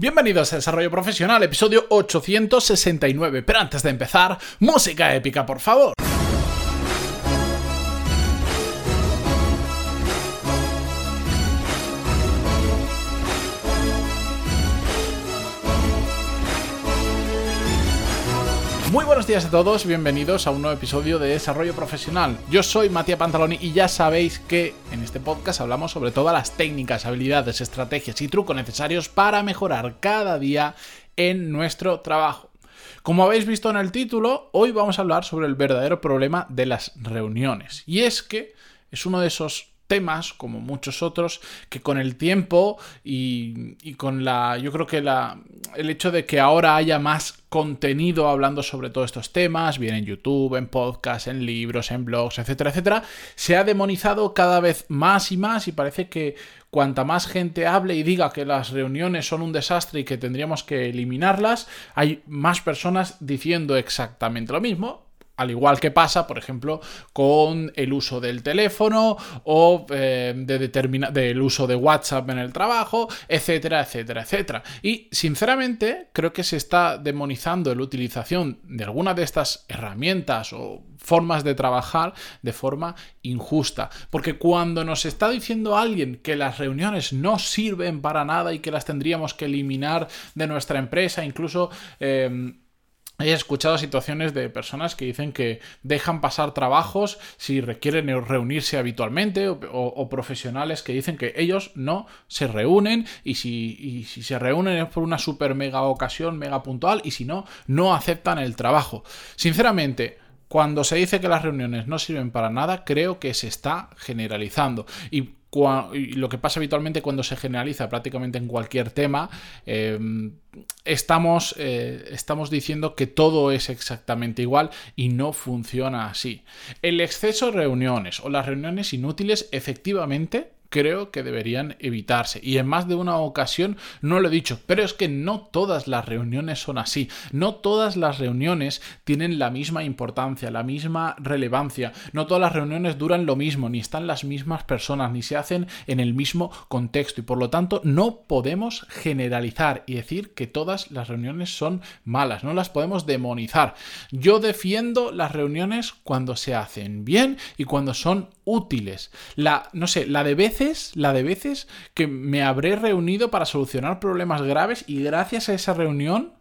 Bienvenidos a Desarrollo Profesional, episodio 869. Pero antes de empezar, música épica, por favor. Buenos días a todos, bienvenidos a un nuevo episodio de Desarrollo Profesional. Yo soy Matías Pantaloni y ya sabéis que en este podcast hablamos sobre todas las técnicas, habilidades, estrategias y trucos necesarios para mejorar cada día en nuestro trabajo. Como habéis visto en el título, hoy vamos a hablar sobre el verdadero problema de las reuniones. Y es que es uno de esos temas, como muchos otros, que con el tiempo y, con la. Yo creo que la, el hecho de que ahora haya más contenido hablando sobre todos estos temas, bien en YouTube, en podcast, en libros, en blogs, etcétera, etcétera, se ha demonizado cada vez más y más y parece que cuanta más gente hable y diga que las reuniones son un desastre y que tendríamos que eliminarlas, hay más personas diciendo exactamente lo mismo, al igual que pasa, por ejemplo, con el uso del teléfono o eh, de del uso de WhatsApp en el trabajo, etcétera, etcétera, etcétera. Y sinceramente creo que se está demonizando la utilización de alguna de estas herramientas o formas de trabajar de forma injusta. Porque cuando nos está diciendo alguien que las reuniones no sirven para nada y que las tendríamos que eliminar de nuestra empresa, incluso... Eh, He escuchado situaciones de personas que dicen que dejan pasar trabajos si requieren reunirse habitualmente o, profesionales que dicen que ellos no se reúnen y si, se reúnen es por una super mega ocasión, mega puntual y si no, no aceptan el trabajo. Sinceramente, cuando se dice que las reuniones no sirven para nada, creo que se está generalizando. Y lo que pasa habitualmente cuando se generaliza prácticamente en cualquier tema, em, eh, estamos diciendo que todo es exactamente igual y no funciona así. El exceso de reuniones o las reuniones inútiles efectivamente creo que deberían evitarse. Y en más de una ocasión no lo he dicho, pero es que no todas las reuniones son así. No todas las reuniones tienen la misma importancia, la misma relevancia. No todas las reuniones duran lo mismo, ni están las mismas personas, ni se hacen en el mismo contexto. Y por lo tanto no podemos generalizar y decir que todas las reuniones son malas. No las podemos demonizar. Yo defiendo las reuniones cuando se hacen bien y cuando son útiles. La, no sé, la de la de veces que me habré reunido para solucionar problemas graves y gracias a esa reunión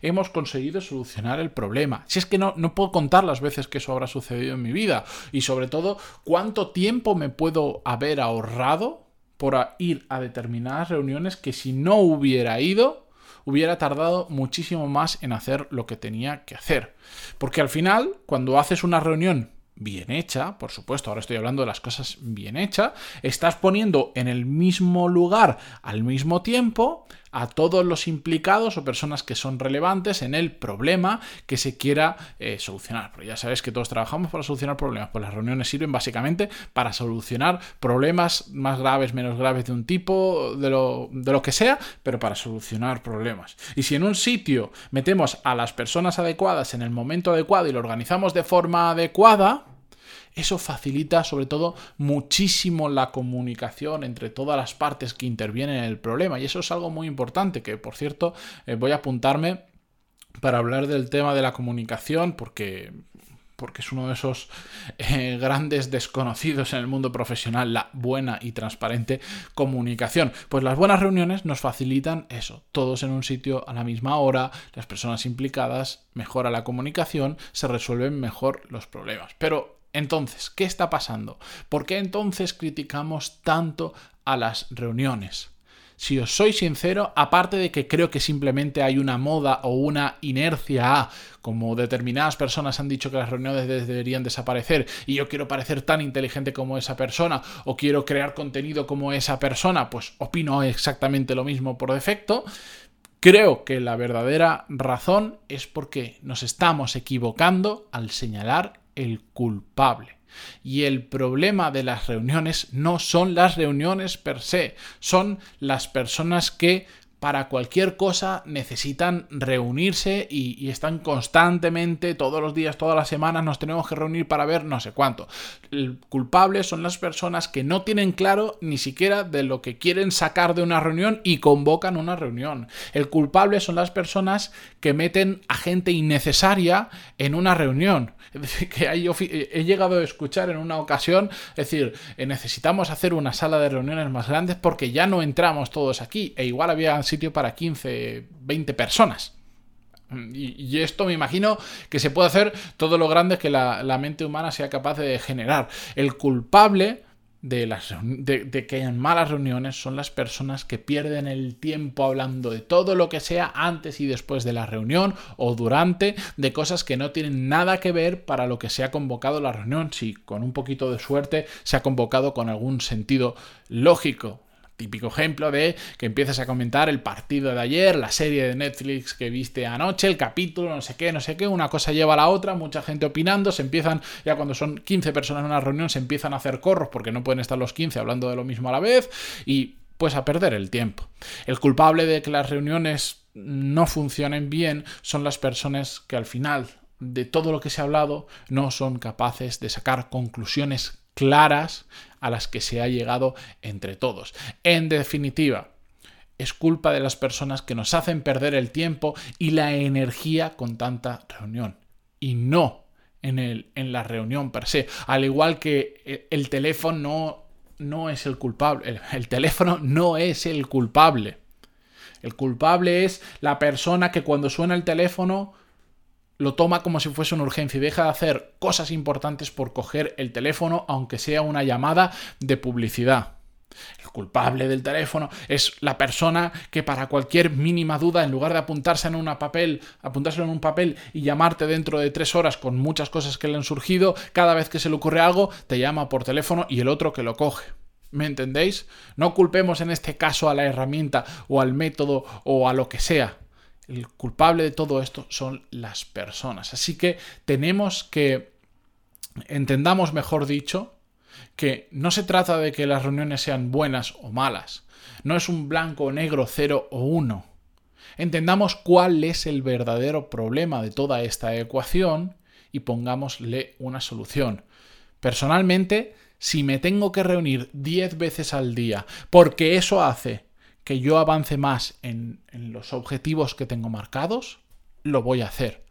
hemos conseguido solucionar el problema. Si es que no, no puedo contar las veces que eso habrá sucedido en mi vida y sobre todo cuánto tiempo me puedo haber ahorrado por ir a determinadas reuniones que si no hubiera ido hubiera tardado muchísimo más en hacer lo que tenía que hacer. Porque al final, cuando haces una reunión bien hecha, por supuesto, ahora estoy hablando de las cosas bien hechas, estás poniendo en el mismo lugar al mismo tiempo a todos los implicados o personas que son relevantes en el problema que se quiera eh, solucionar. Pero ya sabes que todos trabajamos para solucionar problemas, pues las reuniones sirven básicamente para solucionar problemas más graves, menos graves de un tipo, de lo, de lo que sea, pero para solucionar problemas. Y si en un sitio metemos a las personas adecuadas en el momento adecuado y lo organizamos de forma adecuada, eso facilita sobre todo muchísimo la comunicación entre todas las partes que intervienen en el problema y eso es algo muy importante que por cierto eh, voy a apuntarme para hablar del tema de la comunicación porque porque es uno de esos eh, grandes desconocidos en el mundo profesional, la buena y transparente comunicación. Pues las buenas reuniones nos facilitan eso, todos en un sitio a la misma hora, las personas implicadas, mejora la comunicación, se resuelven mejor los problemas. Pero entonces, ¿qué está pasando? ¿Por qué entonces criticamos tanto a las reuniones? Si os soy sincero, aparte de que creo que simplemente hay una moda o una inercia a, como determinadas personas han dicho que las reuniones deberían desaparecer y yo quiero parecer tan inteligente como esa persona o quiero crear contenido como esa persona, pues opino exactamente lo mismo por defecto. Creo que la verdadera razón es porque nos estamos equivocando al señalar el culpable. Y el problema de las reuniones no son las reuniones per se, son las personas que para cualquier cosa necesitan reunirse y, están constantemente, todos los días, todas las semanas, nos tenemos que reunir para ver no sé cuánto. El culpable son las personas que no tienen claro ni siquiera de lo que quieren sacar de una reunión y convocan una reunión. El culpable son las personas que meten a gente innecesaria en una reunión. Es decir, que he llegado a escuchar en una ocasión, es decir, eh, necesitamos hacer una sala de reuniones más grandes porque ya no entramos todos aquí e igual había sitio para 15, 20 personas. Y, esto me imagino que se puede hacer todo lo grande que la, la mente humana sea capaz de generar. El culpable de, las, de, que hayan malas reuniones son las personas que pierden el tiempo hablando de todo lo que sea antes y después de la reunión o durante, de cosas que no tienen nada que ver para lo que se ha convocado la reunión, si con un poquito de suerte se ha convocado con algún sentido lógico. Típico ejemplo de que empiezas a comentar el partido de ayer, la serie de Netflix que viste anoche, el capítulo, no sé qué, no sé qué, una cosa lleva a la otra, mucha gente opinando, se empiezan, ya cuando son 15 personas en una reunión, se empiezan a hacer corros porque no pueden estar los 15 hablando de lo mismo a la vez y pues a perder el tiempo. El culpable de que las reuniones no funcionen bien son las personas que al final de todo lo que se ha hablado no son capaces de sacar conclusiones claras a las que se ha llegado entre todos. En definitiva, es culpa de las personas que nos hacen perder el tiempo y la energía con tanta reunión. Y no en, el, en la reunión per se. Al igual que el teléfono no, no es el culpable. el teléfono no es el culpable. El culpable es la persona que cuando suena el teléfono lo toma como si fuese una urgencia y deja de hacer cosas importantes por coger el teléfono, aunque sea una llamada de publicidad. El culpable del teléfono es la persona que para cualquier mínima duda, en lugar de apuntarse en un papel, apuntárselo en un papel y llamarte dentro de tres horas con muchas cosas que le han surgido, cada vez que se le ocurre algo, te llama por teléfono y el otro que lo coge. ¿Me entendéis? No culpemos en este caso a la herramienta o al método o a lo que sea el culpable de todo esto son las personas. Así que tenemos que entendamos, mejor dicho, que no se trata de que las reuniones sean buenas o malas. No es un blanco o negro, cero o uno. Entendamos cuál es el verdadero problema de toda esta ecuación y pongámosle una solución. Personalmente, si me tengo que reunir 10 veces al día porque eso hace que yo avance más en, los objetivos que tengo marcados, lo voy a hacer.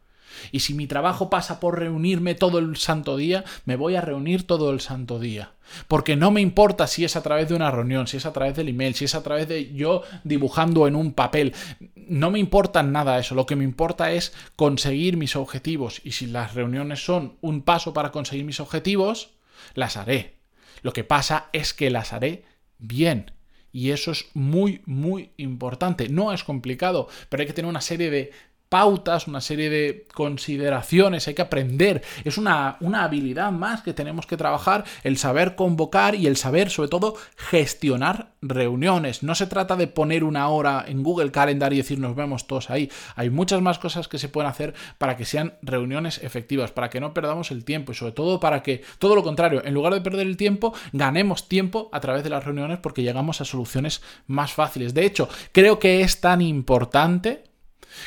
Y si mi trabajo pasa por reunirme todo el santo día, me voy a reunir todo el santo día. Porque no me importa si es a través de una reunión, si es a través del email, si es a través de yo dibujando en un papel. No me importa nada eso. Lo que me importa es conseguir mis objetivos. Y si las reuniones son un paso para conseguir mis objetivos, las haré. Lo que pasa es que las haré bien. Y eso es muy, muy importante. No es complicado, pero hay que tener una serie de pautas, una serie de consideraciones, hay que aprender. Es una, una, habilidad más que tenemos que trabajar, el saber convocar y el saber, sobre todo, gestionar reuniones. No se trata de poner una hora en Google Calendar y decir nos vemos todos ahí. Hay muchas más cosas que se pueden hacer para que sean reuniones efectivas, para que no perdamos el tiempo y sobre todo para que, todo lo contrario, en lugar de perder el tiempo, ganemos tiempo a través de las reuniones porque llegamos a soluciones más fáciles. De hecho, creo que es tan importante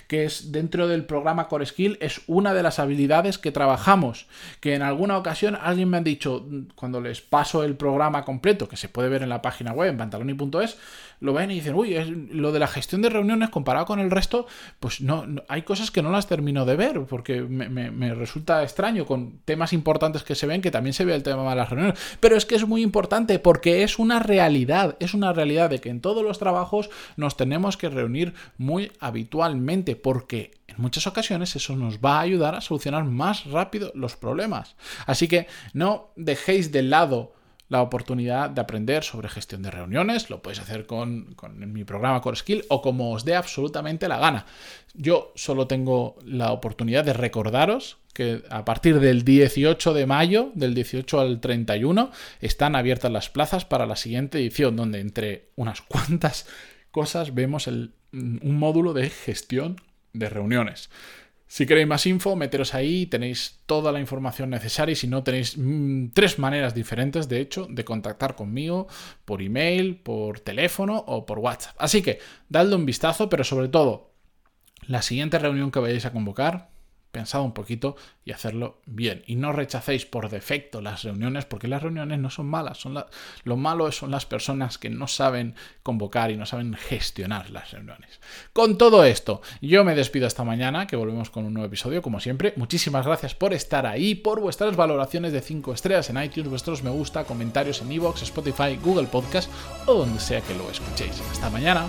que es dentro del programa Core Skill, es una de las habilidades que trabajamos. Que en alguna ocasión alguien me ha dicho, cuando les paso el programa completo, que se puede ver en la página web, en pantaloni.es, lo ven y dicen, uy, es lo de la gestión de reuniones comparado con el resto, pues no, hay cosas que no las termino de ver, porque me, resulta extraño con temas importantes que se ven, que también se ve el tema de las reuniones. Pero es que es muy importante porque es una realidad, es una realidad de que en todos los trabajos nos tenemos que reunir muy habitualmente, porque en muchas ocasiones eso nos va a ayudar a solucionar más rápido los problemas. Así que no dejéis de lado la oportunidad de aprender sobre gestión de reuniones. Lo podéis hacer con, mi programa Core Skill o como os dé absolutamente la gana. Yo solo tengo la oportunidad de recordaros que a partir del 18 de mayo, del 18 al 31, están abiertas las plazas para la siguiente edición, donde entre unas cuantas cosas vemos un módulo de gestión de reuniones. Si queréis más info, meteros ahí, tenéis toda la información necesaria y si no tenéis mm, tres maneras diferentes, de hecho, de contactar conmigo por email, por teléfono o por WhatsApp. Así que, dadle un vistazo, pero sobre todo, la siguiente reunión que vayáis a convocar, pensad un poquito y hacerlo bien. Y no rechacéis por defecto las reuniones, porque las reuniones no son malas. Son lo malo son las personas que no saben convocar y no saben gestionar las reuniones. Con todo esto, yo me despido hasta mañana, que volvemos con un nuevo episodio, como siempre. Muchísimas gracias por estar ahí, por vuestras valoraciones de 5 estrellas en iTunes, vuestros me gusta, comentarios en iVoox, Spotify, Google Podcast o donde sea que lo escuchéis. Hasta mañana.